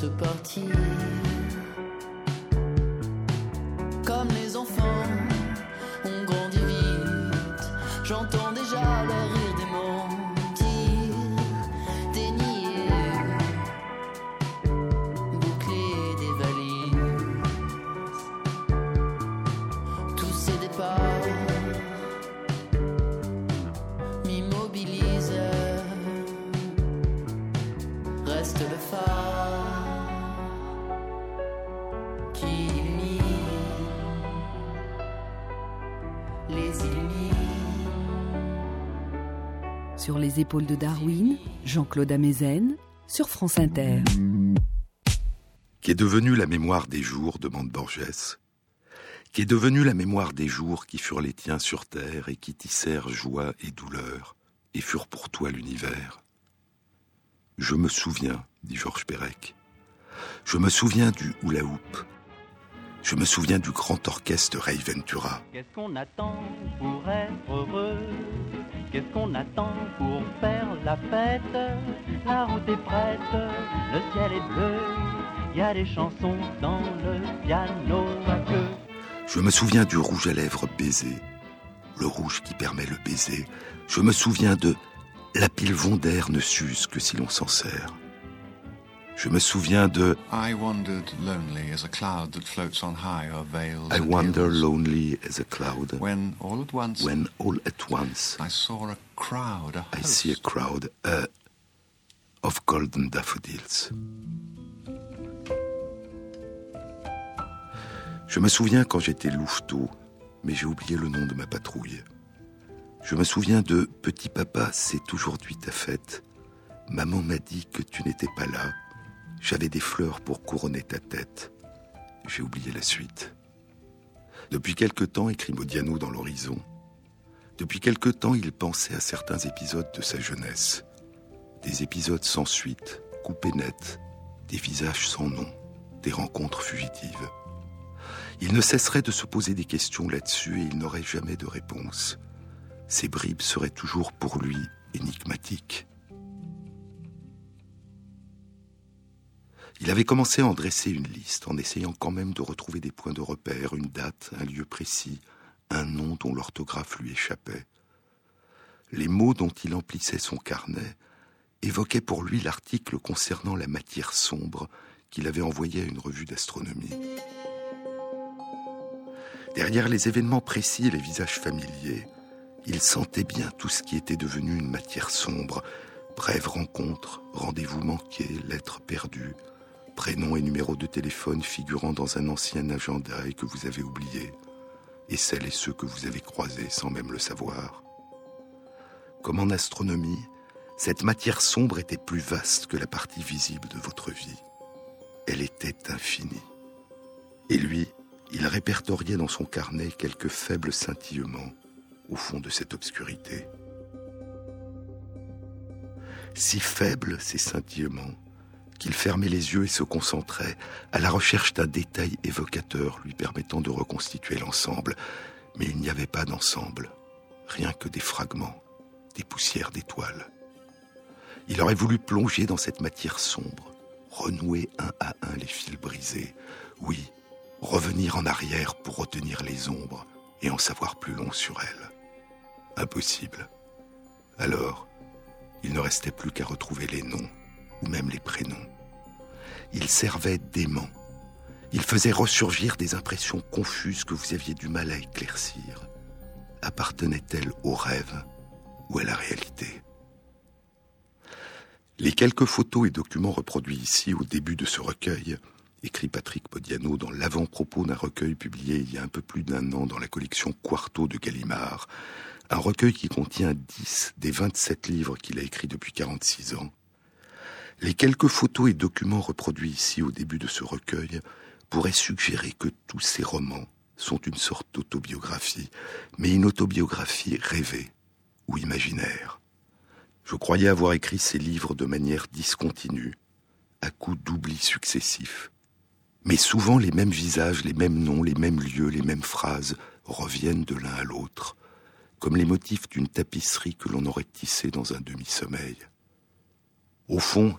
Laisse partir. Comme les enfants, Sur les épaules de Darwin, Jean-Claude Amezen, sur France Inter. Qui est devenue la mémoire des jours, demande Borges. Qui est devenue la mémoire des jours qui furent les tiens sur terre et qui tissèrent joie et douleur et furent pour toi l'univers? Je me souviens, dit Georges Perec. Je me souviens du hula hoop. Je me souviens du grand orchestre Ray Ventura. Qu'est-ce qu'on attend pour être heureux? Qu'est-ce qu'on attend pour faire la fête La route est prête, le ciel est bleu. Il y a des chansons dans le piano à. Je me souviens du rouge à lèvres baiser, le rouge qui permet le baiser. Je me souviens de la pile vondaire ne s'use que si l'on s'en sert. Je me souviens de I wandered lonely as a cloud that floats on high or veiled I and wander lonely as a cloud When all at once when all at once I saw a crowd, a I see a crowd uh, of golden daffodils. Je me souviens quand j'étais louveteau, mais j'ai oublié le nom de ma patrouille. Je me souviens de Petit papa, c'est aujourd'hui ta fête. Maman m'a dit que tu n'étais pas là. J'avais des fleurs pour couronner ta tête. J'ai oublié la suite. Depuis quelque temps, écrit Modiano dans l'horizon, depuis quelque temps, il pensait à certains épisodes de sa jeunesse. Des épisodes sans suite, coupés nets, des visages sans nom, des rencontres fugitives. Il ne cesserait de se poser des questions là-dessus et il n'aurait jamais de réponse. Ces bribes seraient toujours pour lui énigmatiques. Il avait commencé à en dresser une liste, en essayant quand même de retrouver des points de repère, une date, un lieu précis, un nom dont l'orthographe lui échappait. Les mots dont il emplissait son carnet évoquaient pour lui l'article concernant la matière sombre qu'il avait envoyé à une revue d'astronomie. Derrière les événements précis et les visages familiers, il sentait bien tout ce qui était devenu une matière sombre. Brèves rencontres, rendez-vous manqués, lettres perdues, prénoms et numéros de téléphone figurant dans un ancien agenda et que vous avez oubliés, et celles et ceux que vous avez croisés sans même le savoir. Comme en astronomie, cette matière sombre était plus vaste que la partie visible de votre vie. Elle était infinie. Et lui, il répertoriait dans son carnet quelques faibles scintillements au fond de cette obscurité. Si faibles ces scintillements qu'il fermait les yeux et se concentrait à la recherche d'un détail évocateur lui permettant de reconstituer l'ensemble. Mais il n'y avait pas d'ensemble, rien que des fragments, des poussières d'étoiles. Il aurait voulu plonger dans cette matière sombre, renouer un à un les fils brisés, oui, revenir en arrière pour retenir les ombres et en savoir plus long sur elles. Impossible. Alors, il ne restait plus qu'à retrouver les noms, ou même les prénoms. Il servait d'aimant. Il faisait ressurgir des impressions confuses que vous aviez du mal à éclaircir. Appartenaient-elles au rêve ou à la réalité? Les quelques photos et documents reproduits ici au début de ce recueil, écrit Patrick Podiano dans l'avant-propos d'un recueil publié il y a un peu plus d'un an dans la collection Quarto de Gallimard, un recueil qui contient 10 des 27 livres qu'il a écrits depuis 46 ans. Les quelques photos et documents reproduits ici au début de ce recueil pourraient suggérer que tous ces romans sont une sorte d'autobiographie, mais une autobiographie rêvée ou imaginaire. Je croyais avoir écrit ces livres de manière discontinue, à coups d'oubli successifs. Mais souvent les mêmes visages, les mêmes noms, les mêmes lieux, les mêmes phrases reviennent de l'un à l'autre, comme les motifs d'une tapisserie que l'on aurait tissée dans un demi-sommeil. Au fond,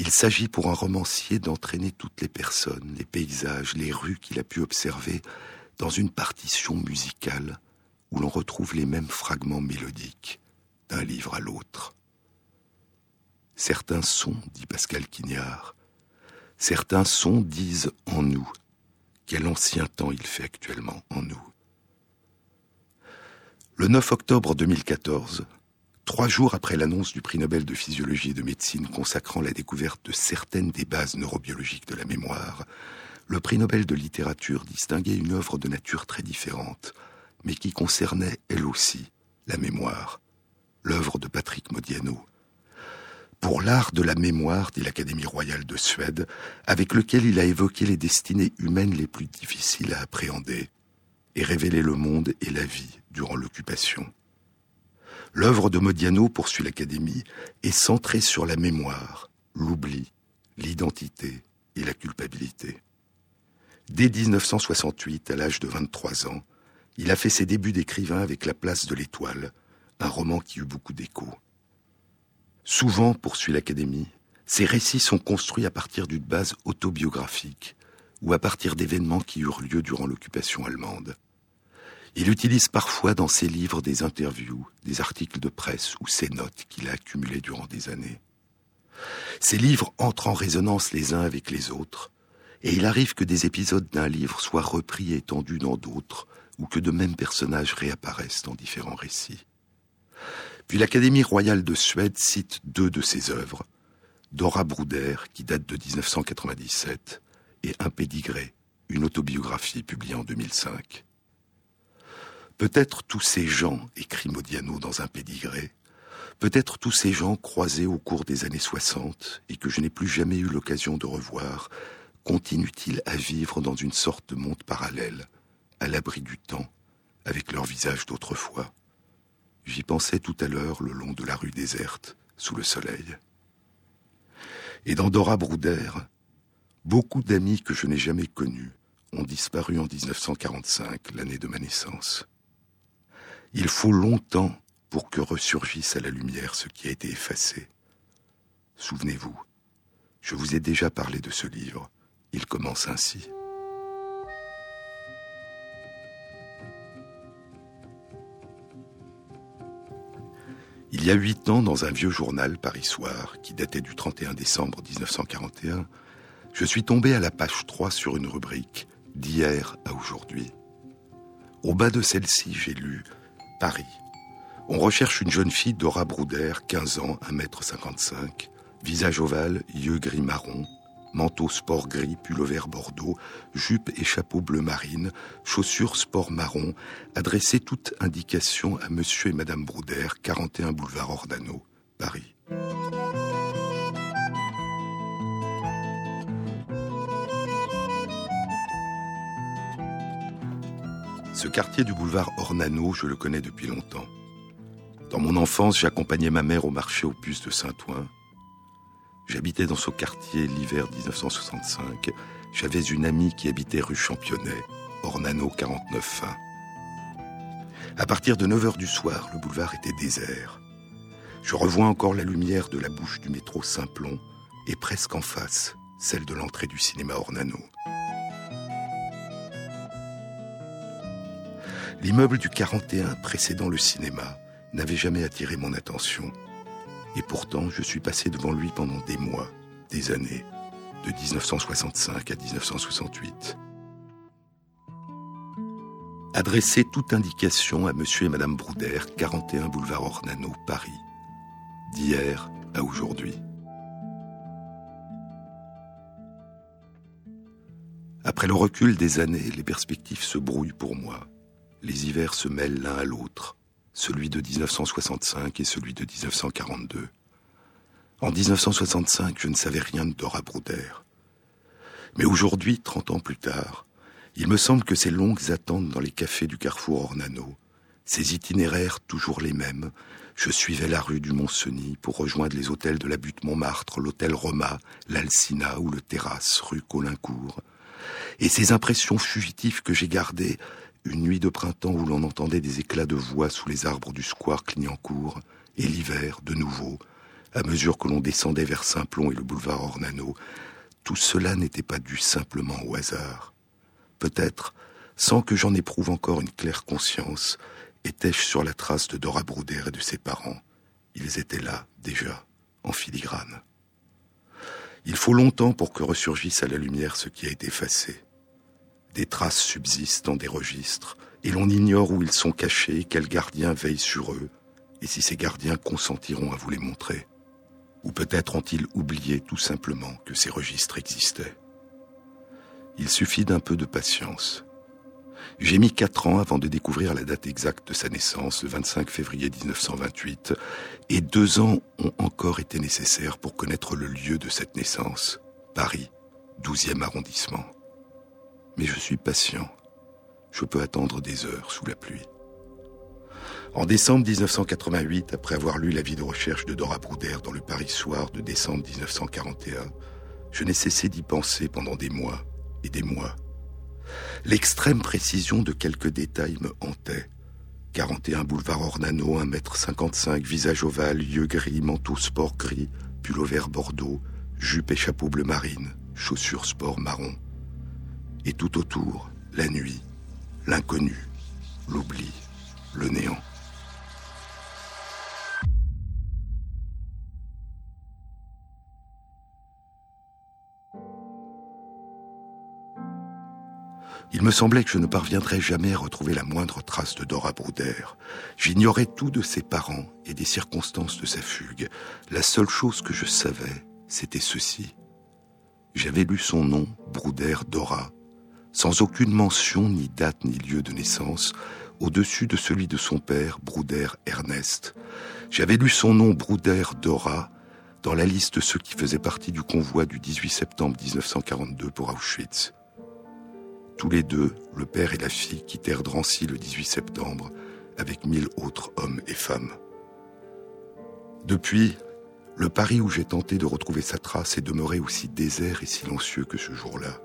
Il s'agit pour un romancier d'entraîner toutes les personnes, les paysages, les rues qu'il a pu observer dans une partition musicale où l'on retrouve les mêmes fragments mélodiques d'un livre à l'autre. Certains sons, dit Pascal Quignard, certains sons disent en nous. Quel ancien temps il fait actuellement en nous. Le 9 octobre 2014, trois jours après l'annonce du prix Nobel de physiologie et de médecine consacrant la découverte de certaines des bases neurobiologiques de la mémoire, le prix Nobel de littérature distinguait une œuvre de nature très différente, mais qui concernait elle aussi la mémoire, l'œuvre de Patrick Modiano. Pour l'art de la mémoire, dit l'Académie royale de Suède, avec lequel il a évoqué les destinées humaines les plus difficiles à appréhender et révélé le monde et la vie durant l'occupation. L'œuvre de Modiano, poursuit l'Académie, est centrée sur la mémoire, l'oubli, l'identité et la culpabilité. Dès 1968, à l'âge de 23 ans, il a fait ses débuts d'écrivain avec La place de l'étoile, un roman qui eut beaucoup d'écho. Souvent, poursuit l'Académie, ces récits sont construits à partir d'une base autobiographique ou à partir d'événements qui eurent lieu durant l'occupation allemande. Il utilise parfois dans ses livres des interviews, des articles de presse ou ses notes qu'il a accumulées durant des années. Ces livres entrent en résonance les uns avec les autres, et il arrive que des épisodes d'un livre soient repris et étendus dans d'autres, ou que de mêmes personnages réapparaissent dans différents récits. Puis l'Académie royale de Suède cite deux de ses œuvres, Dora Bruder, qui date de 1997, et Un une autobiographie publiée en 2005. Peut-être tous ces gens, écrit Modiano dans un pédigré, peut-être tous ces gens croisés au cours des années 60 et que je n'ai plus jamais eu l'occasion de revoir, continuent-ils à vivre dans une sorte de monde parallèle, à l'abri du temps, avec leur visage d'autrefois J'y pensais tout à l'heure le long de la rue déserte, sous le soleil. Et dans Dora Bruder, beaucoup d'amis que je n'ai jamais connus ont disparu en 1945, l'année de ma naissance. Il faut longtemps pour que ressurgisse à la lumière ce qui a été effacé. Souvenez-vous, je vous ai déjà parlé de ce livre. Il commence ainsi. Il y a huit ans, dans un vieux journal Paris Soir, qui datait du 31 décembre 1941, je suis tombé à la page 3 sur une rubrique D'hier à aujourd'hui. Au bas de celle-ci, j'ai lu Paris. On recherche une jeune fille Dora Brouder, 15 ans, 1m55, visage ovale, yeux gris marron, manteau sport gris, pull vert bordeaux, jupe et chapeau bleu marine, chaussures sport marron, adressée toute indication à monsieur et madame Brouder, 41 boulevard Ordano, Paris. Ce quartier du boulevard Ornano, je le connais depuis longtemps. Dans mon enfance, j'accompagnais ma mère au marché aux puces de Saint-Ouen. J'habitais dans ce quartier l'hiver 1965. J'avais une amie qui habitait rue Championnet, Ornano 49 fin. À partir de 9 h du soir, le boulevard était désert. Je revois encore la lumière de la bouche du métro Simplon et presque en face, celle de l'entrée du cinéma Ornano. L'immeuble du 41 précédant le cinéma n'avait jamais attiré mon attention. Et pourtant, je suis passé devant lui pendant des mois, des années, de 1965 à 1968. Adresser toute indication à monsieur et madame Brouder, 41 boulevard Ornano, Paris, d'hier à aujourd'hui. Après le recul des années, les perspectives se brouillent pour moi les hivers se mêlent l'un à l'autre, celui de 1965 et celui de 1942. En 1965, je ne savais rien de Dora. Mais aujourd'hui, trente ans plus tard, il me semble que ces longues attentes dans les cafés du carrefour Ornano, ces itinéraires toujours les mêmes, je suivais la rue du Mont-Cenis pour rejoindre les hôtels de la butte Montmartre, l'hôtel Roma, l'Alcina ou le Terrasse, rue Colincourt. Et ces impressions fugitives que j'ai gardées une nuit de printemps où l'on entendait des éclats de voix sous les arbres du square Clignancourt, et l'hiver, de nouveau, à mesure que l'on descendait vers Saint-Plon et le boulevard Ornano, tout cela n'était pas dû simplement au hasard. Peut-être, sans que j'en éprouve encore une claire conscience, étais-je sur la trace de Dora Brouder et de ses parents. Ils étaient là, déjà, en filigrane. Il faut longtemps pour que ressurgisse à la lumière ce qui a été effacé. Des traces subsistent dans des registres, et l'on ignore où ils sont cachés, quels gardiens veillent sur eux, et si ces gardiens consentiront à vous les montrer. Ou peut-être ont-ils oublié tout simplement que ces registres existaient. Il suffit d'un peu de patience. J'ai mis quatre ans avant de découvrir la date exacte de sa naissance, le 25 février 1928, et deux ans ont encore été nécessaires pour connaître le lieu de cette naissance, Paris, 12e arrondissement. Mais je suis patient. Je peux attendre des heures sous la pluie. En décembre 1988, après avoir lu l'avis de recherche de Dora Brouder dans le Paris Soir de décembre 1941, je n'ai cessé d'y penser pendant des mois et des mois. L'extrême précision de quelques détails me hantait. 41 boulevard Ornano, 1m55, visage ovale, yeux gris, manteau sport gris, pull vert bordeaux, jupe et chapeau bleu marine, chaussures sport marron. Et tout autour, la nuit, l'inconnu, l'oubli, le néant. Il me semblait que je ne parviendrais jamais à retrouver la moindre trace de Dora Brouder. J'ignorais tout de ses parents et des circonstances de sa fugue. La seule chose que je savais, c'était ceci. J'avais lu son nom, Brouder Dora, sans aucune mention, ni date, ni lieu de naissance, au-dessus de celui de son père, Brouder Ernest. J'avais lu son nom, Brouder Dora, dans la liste de ceux qui faisaient partie du convoi du 18 septembre 1942 pour Auschwitz. Tous les deux, le père et la fille, quittèrent Drancy le 18 septembre avec mille autres hommes et femmes. Depuis, le Paris où j'ai tenté de retrouver sa trace est demeuré aussi désert et silencieux que ce jour-là.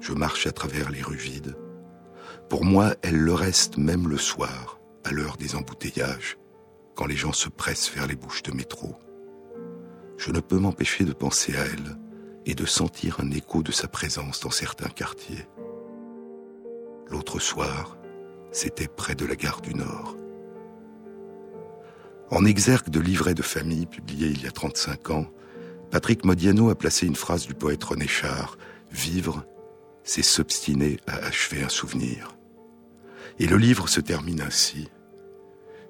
Je marche à travers les rues vides. Pour moi, elle le reste même le soir, à l'heure des embouteillages, quand les gens se pressent vers les bouches de métro. Je ne peux m'empêcher de penser à elle, et de sentir un écho de sa présence dans certains quartiers. L'autre soir, c'était près de la gare du Nord. En exergue de livret de famille publié il y a 35 ans, Patrick Modiano a placé une phrase du poète René Char Vivre, c'est s'obstiner à achever un souvenir. Et le livre se termine ainsi.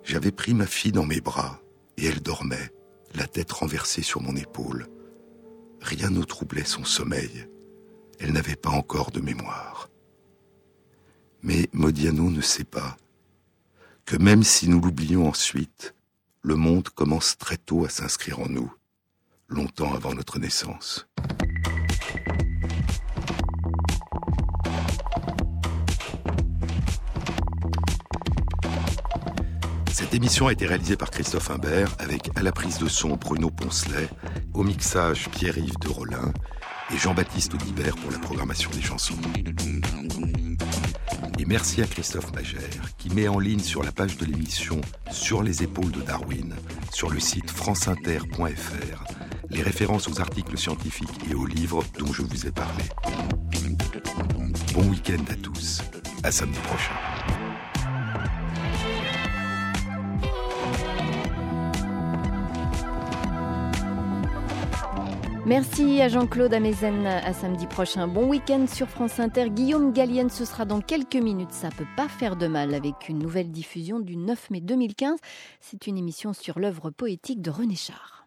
J'avais pris ma fille dans mes bras et elle dormait, la tête renversée sur mon épaule rien ne troublait son sommeil. Elle n'avait pas encore de mémoire. Mais Modiano ne sait pas que même si nous l'oublions ensuite, le monde commence très tôt à s'inscrire en nous, longtemps avant notre naissance. Émission a été réalisée par Christophe Imbert avec à la prise de son Bruno Poncelet, au mixage Pierre-Yves de Rollin et Jean-Baptiste Audibert pour la programmation des chansons. Et merci à Christophe Magère qui met en ligne sur la page de l'émission Sur les épaules de Darwin sur le site franceinter.fr les références aux articles scientifiques et aux livres dont je vous ai parlé. Bon week-end à tous. À samedi prochain. Merci à Jean-Claude Amezen. À samedi prochain. Bon week-end sur France Inter. Guillaume Gallienne, ce sera dans quelques minutes. Ça peut pas faire de mal avec une nouvelle diffusion du 9 mai 2015. C'est une émission sur l'œuvre poétique de René Char.